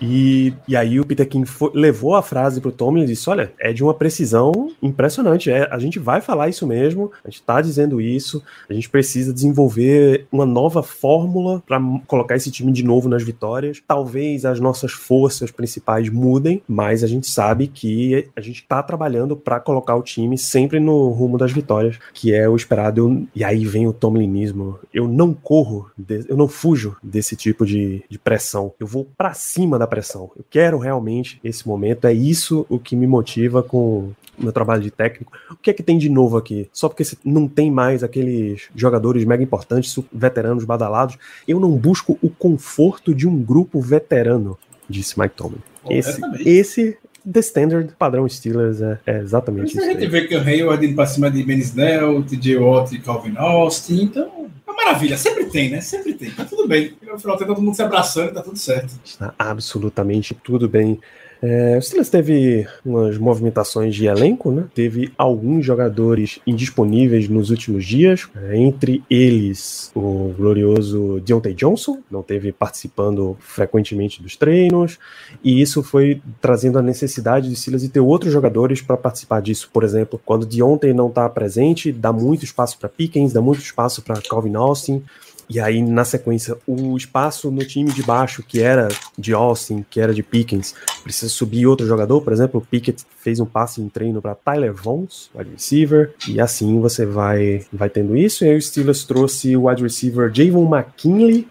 E, e aí o Peter King foi, levou a frase pro Tomlin e disse: olha, é de uma precisão impressionante. É, a gente vai falar isso mesmo, a gente tá dizendo isso, a gente precisa desenvolver uma nova fórmula para colocar esse time de novo nas vitórias. Talvez as nossas forças principais mudem, mas a gente sabe que a gente está trabalhando para colocar o time sempre no rumo das vitórias, que é o esperado. E aí vem o tomlinismo. Eu não corro, eu não fujo desse tipo de, de pressão. Eu vou para cima da pressão. Eu quero realmente esse momento. É isso o que me motiva com meu trabalho de técnico. O que é que tem de novo aqui? Só porque não tem mais aqueles jogadores mega importantes, veteranos badalados, eu não busco o conforto de um grupo veterano, disse Mike Tomlin. Esse, esse The Standard padrão Steelers é, é exatamente isso. A gente aí. vê que o Hayward indo pra cima de Ben Snell, TJ Watt e Calvin Austin, então é maravilha, sempre tem, né? Sempre tem. Tá tudo bem. No final tem todo mundo se abraçando, tá tudo certo. Está absolutamente tudo bem. É, o Steelers teve umas movimentações de elenco, né? Teve alguns jogadores indisponíveis nos últimos dias, é, entre eles o glorioso Deontay Johnson, não teve participando frequentemente dos treinos, e isso foi trazendo a necessidade de Steelers de ter outros jogadores para participar disso. Por exemplo, quando Deontay não está presente, dá muito espaço para Pickens, dá muito espaço para Calvin Austin. E aí, na sequência, o espaço no time de baixo, que era de Austin, que era de Pickens, precisa subir outro jogador. Por exemplo, o Pickett fez um passe em treino para Tyler Vons, wide receiver, e assim você vai, vai tendo isso. E aí o Steelers trouxe o wide receiver Javon McKinley,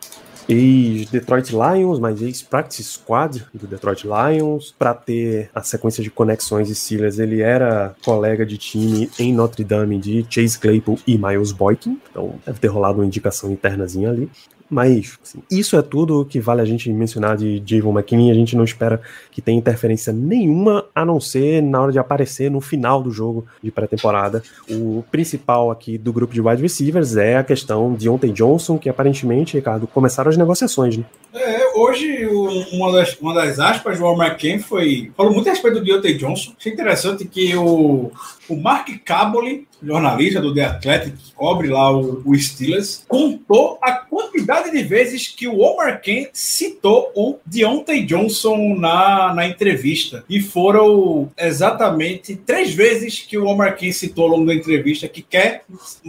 ex-Detroit Lions, mas ex-practice squad do Detroit Lions, para ter a sequência de conexões e Steelers. Ele era colega de time em Notre Dame de Chase Claypool e Miles Boykin, então deve ter rolado uma indicação internazinha ali. Mas assim, isso é tudo que vale a gente mencionar de Javon McKinney. A gente não espera que tenha interferência nenhuma, a não ser na hora de aparecer no final do jogo de pré-temporada. O principal aqui do grupo de wide receivers é a questão de Ontem Johnson, que aparentemente, Ricardo, começaram as negociações, né? É, hoje uma das, uma das aspas do Al McCain foi. Falou muito a respeito do Deontay Johnson. Achei interessante que o, o Mark Caboli, jornalista do The Athletic, que cobre lá o, o Steelers, contou a quantidade de vezes que o Omar Ken citou o Deontay Johnson na, na entrevista. E foram exatamente três vezes que o Omar Ken citou ao longo da entrevista que quer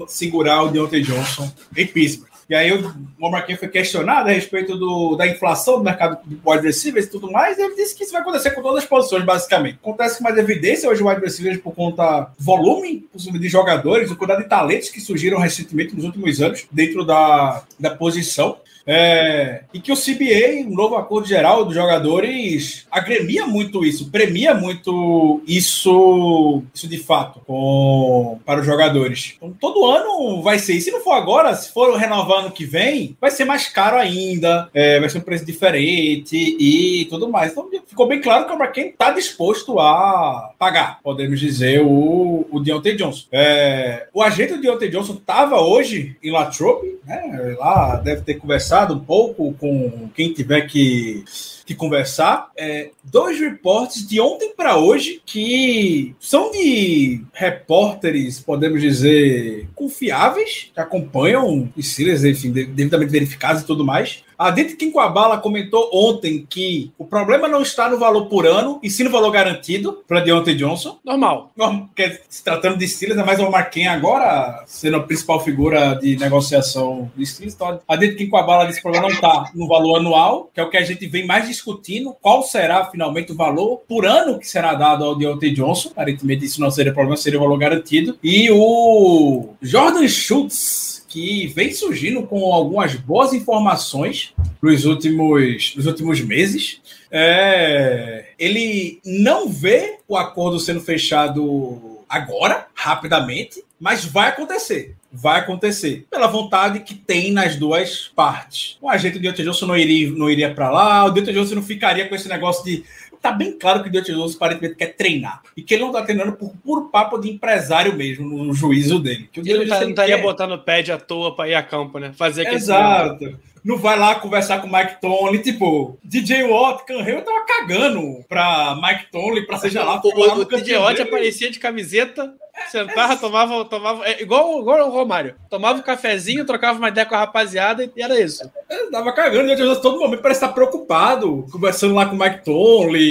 segurar o Deontay Johnson em Pittsburgh. E aí o Ken foi questionado a respeito do, da inflação do mercado de wide receivers e tudo mais, e ele disse que isso vai acontecer com todas as posições, basicamente. Acontece com mais evidência hoje o wide receivers por conta volume de jogadores, o quantidade de talentos que surgiram recentemente nos últimos anos dentro da, da posição. É, e que o CBA, um novo acordo geral dos jogadores, agremia muito isso, premia muito isso, isso de fato com, para os jogadores. Então, todo ano vai ser. E se não for agora, se for renovar ano que vem, vai ser mais caro ainda, é, vai ser um preço diferente e tudo mais. Então, ficou bem claro que é para quem está disposto a pagar, podemos dizer, o, o Deontay Johnson. É, o agente do Deontay Johnson estava hoje em Latrobe, né, lá deve ter conversado conversado um pouco com quem tiver que, que conversar. É, dois reportes de ontem para hoje que são de repórteres, podemos dizer, confiáveis, que acompanham os Steelers, enfim, devidamente verificados e tudo mais. A Dita Quinquabala comentou ontem que o problema não está no valor por ano, e sim no valor garantido para Deontay Johnson. Normal. Porque se tratando de Steelers, é mais o Marquinhos agora sendo a principal figura de negociação de Steelers. Então, a Dita Quinquabala disse que o problema não está no valor anual, que é o que a gente vem mais discutindo qual será finalmente o valor por ano que será dado ao Deontay Johnson. Aparentemente isso não seria problema, seria o valor garantido. E o Jordan Schultz, que vem surgindo com algumas boas informações nos últimos, nos últimos meses. É, ele não vê o acordo sendo fechado agora, rapidamente, mas vai acontecer. Vai acontecer. Pela vontade que tem nas duas partes. O agente Deontay Johnson não iria, não iria para lá, o Deontay Johnson não ficaria com esse negócio de. Tá bem claro que o Johnson aparentemente quer treinar. E que ele não tá treinando por puro papo de empresário mesmo, no juízo dele. Que o Ele não, tá, não estaria quer- botando pad à toa pra ir a campo, né? Fazer aquele. Exato. Não vai lá conversar com o Mike Tomlin, tipo, DJ Watt, Canreu tava cagando pra Mike Tomlin, pra seja lá. O, o, o Diote dele. aparecia de camiseta, sentava, tomava, tomava. É, igual, igual o Romário. Tomava um cafezinho, trocava uma ideia com a rapaziada e era isso. Ele tava cagando, e o todo momento parece estar preocupado, conversando lá com o Mike Tomlin e,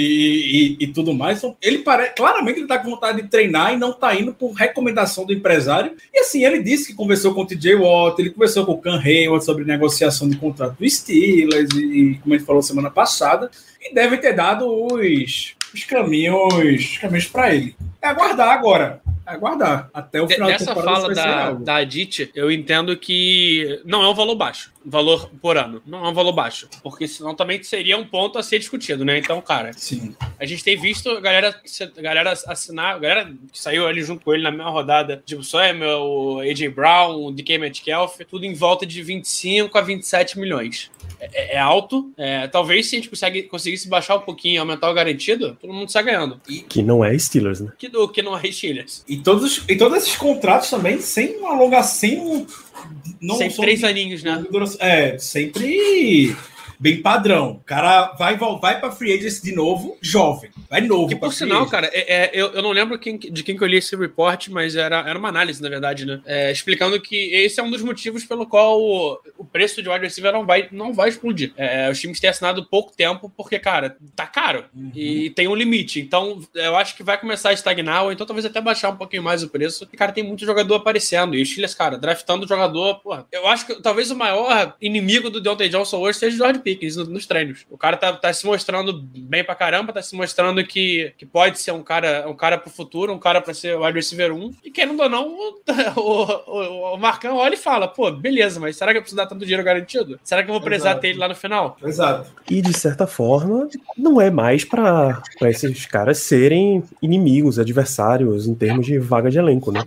e- e tudo mais. Então, ele parece, claramente ele tá com vontade de treinar e não tá indo por recomendação do empresário. E assim, ele disse que conversou com o TJ Watt, ele conversou com o Can Hayward sobre negociação de contrato do Steelers e, como gente falou semana passada, e deve ter dado os, os caminhos, os caminhos para ele. É aguardar agora. Aguardar. Até o final da Dessa temporada fala da, da Adit, eu entendo que não é um valor baixo. Valor por ano. Não é um valor baixo. Porque senão também seria um ponto a ser discutido, né? Então, cara, Sim. a gente tem visto a galera, a galera assinar, a galera que saiu ali junto com ele na mesma rodada, tipo Samuel, o AJ Brown, o DK Metcalf, tudo em volta de 25 a 27 milhões. É, é alto. É, talvez se a gente consegue, conseguisse baixar um pouquinho e aumentar o garantido, todo mundo sai ganhando. Que não é Steelers, né? Que, do, que não é Steelers. E todos, e todos esses contratos também sem uma alongação, sem. Não três aninhos, né? É, sempre bem padrão. O cara vai, vai pra free agency de novo, jovem. Vai novo. Que por sinal, cara, é- é, eu, eu não lembro quem- de quem que eu li esse report, mas era, era uma análise, na verdade, né? É, explicando que esse é um dos motivos pelo qual o, o preço de wide receiver não vai, não vai explodir. É, os times têm assinado pouco tempo, porque, cara, tá caro. E tem um limite. Então, eu acho que vai começar a estagnar, ou então talvez até baixar um pouquinho mais o preço. E, cara, tem muito jogador aparecendo. E os Steelers, cara, draftando jogador, porra. Eu acho que talvez o maior inimigo do Deontay Johnson hoje seja o George Pickens no- nos treinos. O cara tá, tá se mostrando bem pra caramba, tá se mostrando que, que pode ser um cara, um cara pro futuro, um cara pra ser wide receiver 1. E querendo ou não, o, o, o Marcão olha e fala: pô, beleza, mas será que eu preciso dar tanto dinheiro garantido? Será que eu vou precisar Exato. ter ele lá no final? Exato. E de certa forma, não é mais pra pra esses caras serem inimigos, adversários em termos de vaga de elenco, né?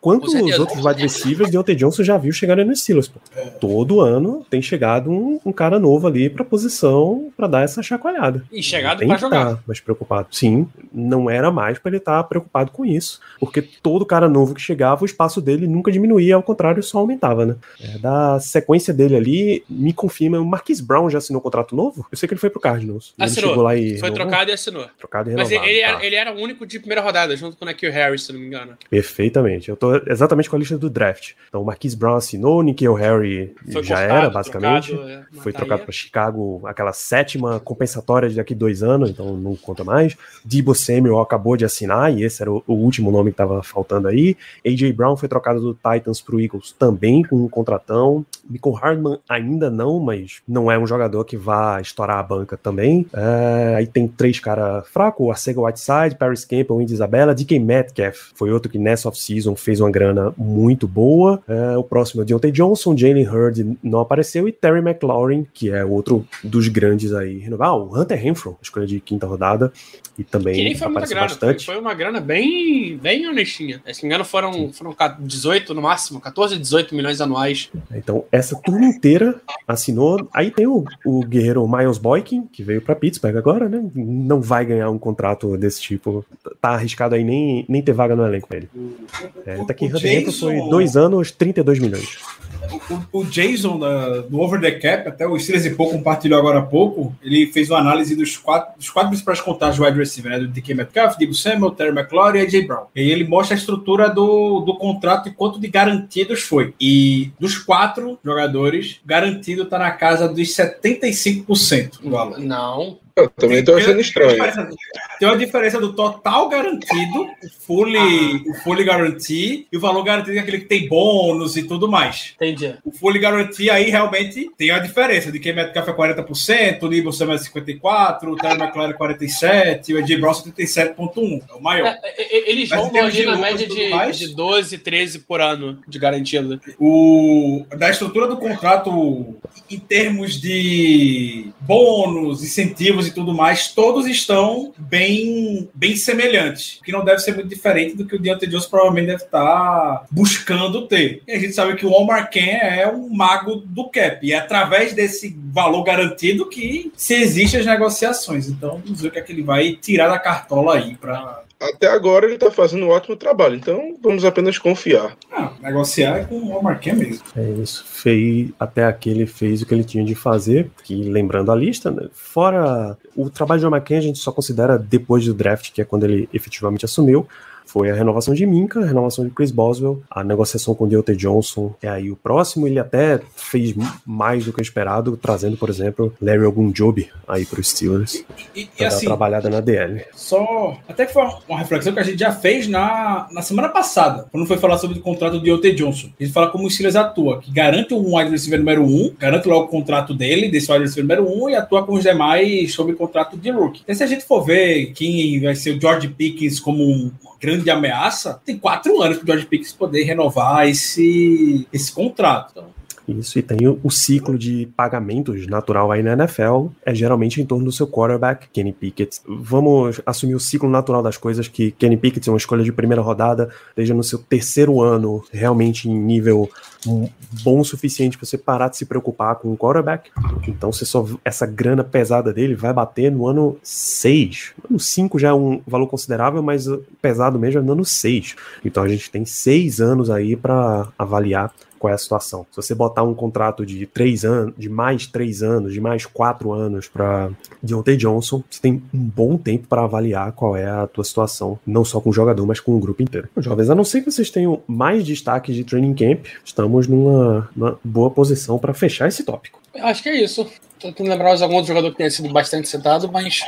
Quantos outros wide receivers Deontay Johnson já viu chegarem no Steelers, pô? Todo ano tem chegado um, um cara novo ali pra posição pra dar essa chacoalhada. E chegado que jogar. estar mais preocupado. Sim, não era mais pra ele estar preocupado com isso, porque todo cara novo que chegava, o espaço dele nunca diminuía, ao contrário, só aumentava, né? É, da sequência dele ali, me confirma, o Marquis Brown já assinou contrato novo? Eu sei que ele foi pro Cardinals. Ele Assinou. chegou lá e Foi renovou? trocado e assinou. trocado e Mas renovado. ele, tá. era, ele era o único de primeira rodada, junto com o Nakil Harris, se não me engano. Perfeitamente. Eu tô exatamente com a lista do draft. Então, o Marquis Brown assinou, o Nikhil Harry Foi já cortado, era, basicamente. trocado, é, Foi tá trocado. Para Chicago, aquela sétima compensatória de daqui dois anos, então não conta mais. Debo Samuel acabou de assinar, e esse era o, o último nome que estava faltando aí. AJ Brown foi trocado do Titans para o Eagles também com um contratão. Michael Hardman ainda não, mas não é um jogador que vá estourar a banca também. É, aí tem três caras fracos: Arcega Whiteside, Paris Campbell, Indy Isabella, DK Metcalf foi outro que nessa off-season fez uma grana muito boa. É, o próximo é Deontay Johnson, Jalen Hurd não apareceu, e Terry McLaurin, que é outro dos grandes aí. renovar. Ah, o Hunter Renfro, escolha de quinta rodada, e Que também nem foi muita grana, bastante. foi uma grana bem, bem honestinha. Se não me engano, foram, foram 18 no máximo, 14, 18 milhões anuais. Então, essa turma inteira assinou. Aí tem o, o guerreiro Miles Boykin, que veio para Pittsburgh agora, né? Não vai ganhar um contrato desse tipo. Tá arriscado aí nem, nem ter vaga no elenco pra ele. É, tá aqui, Hunter Renfro Jason- foi dois anos, 32 milhões. O, o Jason do Over the Cap, até o Steelers pouco compartilhou agora há pouco, ele fez uma análise dos quatro, dos quatro principais contatos do wide receiver, né? Do DK Metcalf, Debo Samuel, Terry McLaurin e AJ Brown. E ele mostra a estrutura do, do contrato e quanto de garantidos foi. E dos quatro jogadores, garantido tá na casa dos 75% do valor. Não. Eu também tô achando estranho. Tem uma diferença do total garantido, o fully, o fully guarantee, e o valor garantido é aquele que tem bônus e tudo mais. Entendi. O fully guarantee aí realmente tem a diferença de que Metcalf é 40%, o Nibble Sam é 54%, o Terry McLaren é 47%, o Ed Brown 77,1%. É o maior. É, é, é, Eles Mas vão ali na média de, mais? de 12, 13 por ano de garantido. O, da estrutura do contrato, em termos de bônus, incentivos e tudo mais, todos estão bem, bem semelhantes. Que não deve ser muito diferente do que o Deontay Jones provavelmente deve estar buscando ter. E a gente sabe que o Omar Ken é um mago do cap. E é através desse valor garantido que se existem as negociações. Então, vamos ver o que é que ele vai tirar da cartola aí para Até agora ele tá fazendo um ótimo trabalho, então vamos apenas confiar. ah, negociar é com o Omar Ken mesmo. É isso. Fez, até aqui ele fez o que ele tinha de fazer. Que lembrando a lista, né, fora o trabalho de McCain, a gente só considera depois do draft, que é quando ele efetivamente assumiu. Foi a renovação de Minka, a renovação de Chris Boswell, a negociação com o Deontay Johnson. É aí o próximo, ele até fez mais do que esperado, trazendo, por exemplo, Larry Ogunjobi aí para os Steelers, E, e uma assim, trabalhada na DL. Só. Até que foi uma reflexão que a gente já fez na, na semana passada, quando foi falar sobre o contrato do Deontay Johnson. A gente fala como o Steelers atua, que garante um wide receiver número 1, um, garante logo o contrato dele, desse wide receiver número 1, um, e atua com os demais sobre o contrato de rookie. Então, se a gente for ver quem vai ser o George Pickens como um grande ameaça, tem quatro anos para o George Pickens poder renovar esse, esse contrato. Então, Isso, e tem o, o ciclo de pagamentos natural aí na NFL, é geralmente em torno do seu quarterback, Kenny Pickett. Vamos assumir o ciclo natural das coisas, que Kenny Pickett é uma escolha de primeira rodada, esteja no seu terceiro ano, realmente em nível bom o suficiente para você parar de se preocupar com o quarterback. Então, você só essa grana pesada dele vai bater no ano 6. No 5 já é um valor considerável, mas pesado mesmo é no ano 6. Então, a gente tem seis anos aí para avaliar qual é a situação. Se você botar um contrato de três anos, de mais três anos, de mais quatro anos para Deontay Johnson, você tem um bom tempo para avaliar qual é a tua situação, não só com o jogador, mas com o grupo inteiro. Jovens, a não ser que vocês tenham mais destaques de training camp, estamos numa, numa boa posição para fechar esse tópico. Eu acho que é isso. Tô tentando lembrar mais algum outro jogador que tenha sido bastante citado, mas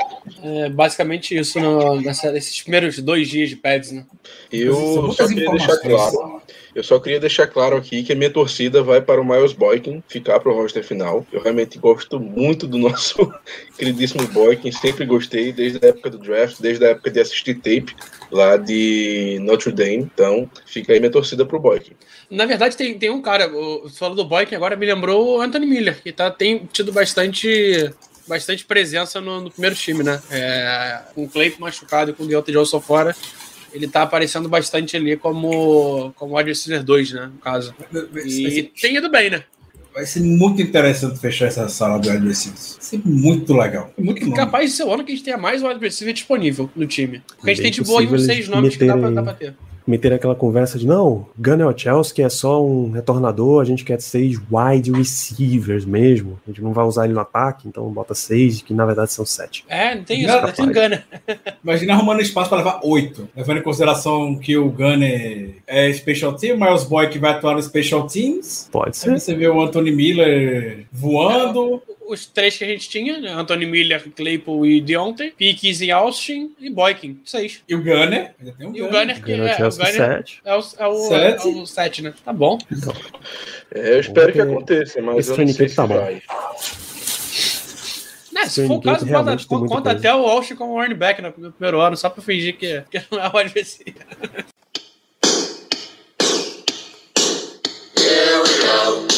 é basicamente isso no, nessa, nesses primeiros dois dias de pads, né? Eu só queria deixar claro. Eu só queria deixar claro aqui que a minha torcida vai para o Miles Boykin ficar para o roster final. Eu realmente gosto muito do nosso queridíssimo Boykin, sempre gostei desde a época do draft, desde a época de assistir tape lá de Notre Dame. Então, fica aí minha torcida pro Boykin. Na verdade, tem, tem um cara, o- você falou do Boy, que agora me lembrou o Anthony Miller, que tá, tem tido bastante, bastante presença no, no primeiro time, né? É, com o Clayton machucado e com o Deontay Johnson fora, ele tá aparecendo bastante ali como, como wide receiver 2, né? No caso. E ser, tem ido bem, né? vai ser muito interessante fechar essa sala do wide receivers. Vai ser muito legal. Muito nome. Capaz de ser o ano que a gente tenha mais wide receiver disponível no time. Porque a gente tem de boa aí uns seis nomes que dá pra, dá pra ter. Meter aquela conversa de não, Gunnar Chelsea é só um retornador, a gente quer seis wide receivers mesmo. A gente não vai usar ele no ataque, então bota seis, que na verdade são sete. É, não tem isso, Não, não tem engana. Imagina arrumando espaço para levar oito. Levando em consideração que o Gunner é special team, o Miles Boy que vai atuar no special teams. Pode Aí ser. você vê o Anthony Miller voando. Os três que a gente tinha, né? Anthony Miller, Claypool e Deontay, Pickens e Austin e Boykin. Seis. E o Gunner. O E o Gunner, que Gunnar é, o Chelsea Gunner sete. é o, é o, Sete. é o sete, né? Tá bom. É, eu espero que aconteça, mas esse eu não sei camp se tá bom. vai. Né, se for o caso, conta, conta até o Austin como running back no no primeiro ano, só pra fingir que, que não é o receiver. Here we go.